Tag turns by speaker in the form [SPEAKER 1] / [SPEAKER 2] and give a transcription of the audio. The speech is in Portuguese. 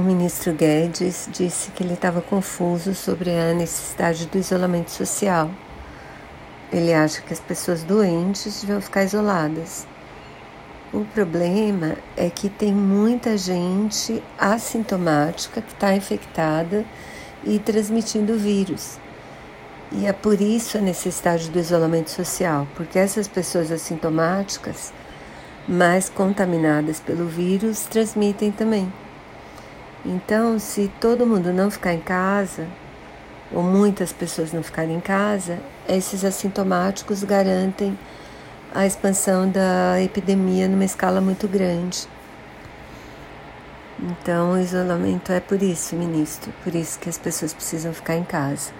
[SPEAKER 1] o ministro Guedes disse que ele estava confuso sobre a necessidade do isolamento social. Ele acha que as pessoas doentes deviam ficar isoladas. O problema é que tem muita gente assintomática que está infectada e transmitindo o vírus. E é por isso a necessidade do isolamento social, porque essas pessoas assintomáticas, mais contaminadas pelo vírus, transmitem também. Então, se todo mundo não ficar em casa, ou muitas pessoas não ficarem em casa, esses assintomáticos garantem a expansão da epidemia numa escala muito grande. Então, o isolamento é por isso, ministro, por isso que as pessoas precisam ficar em casa.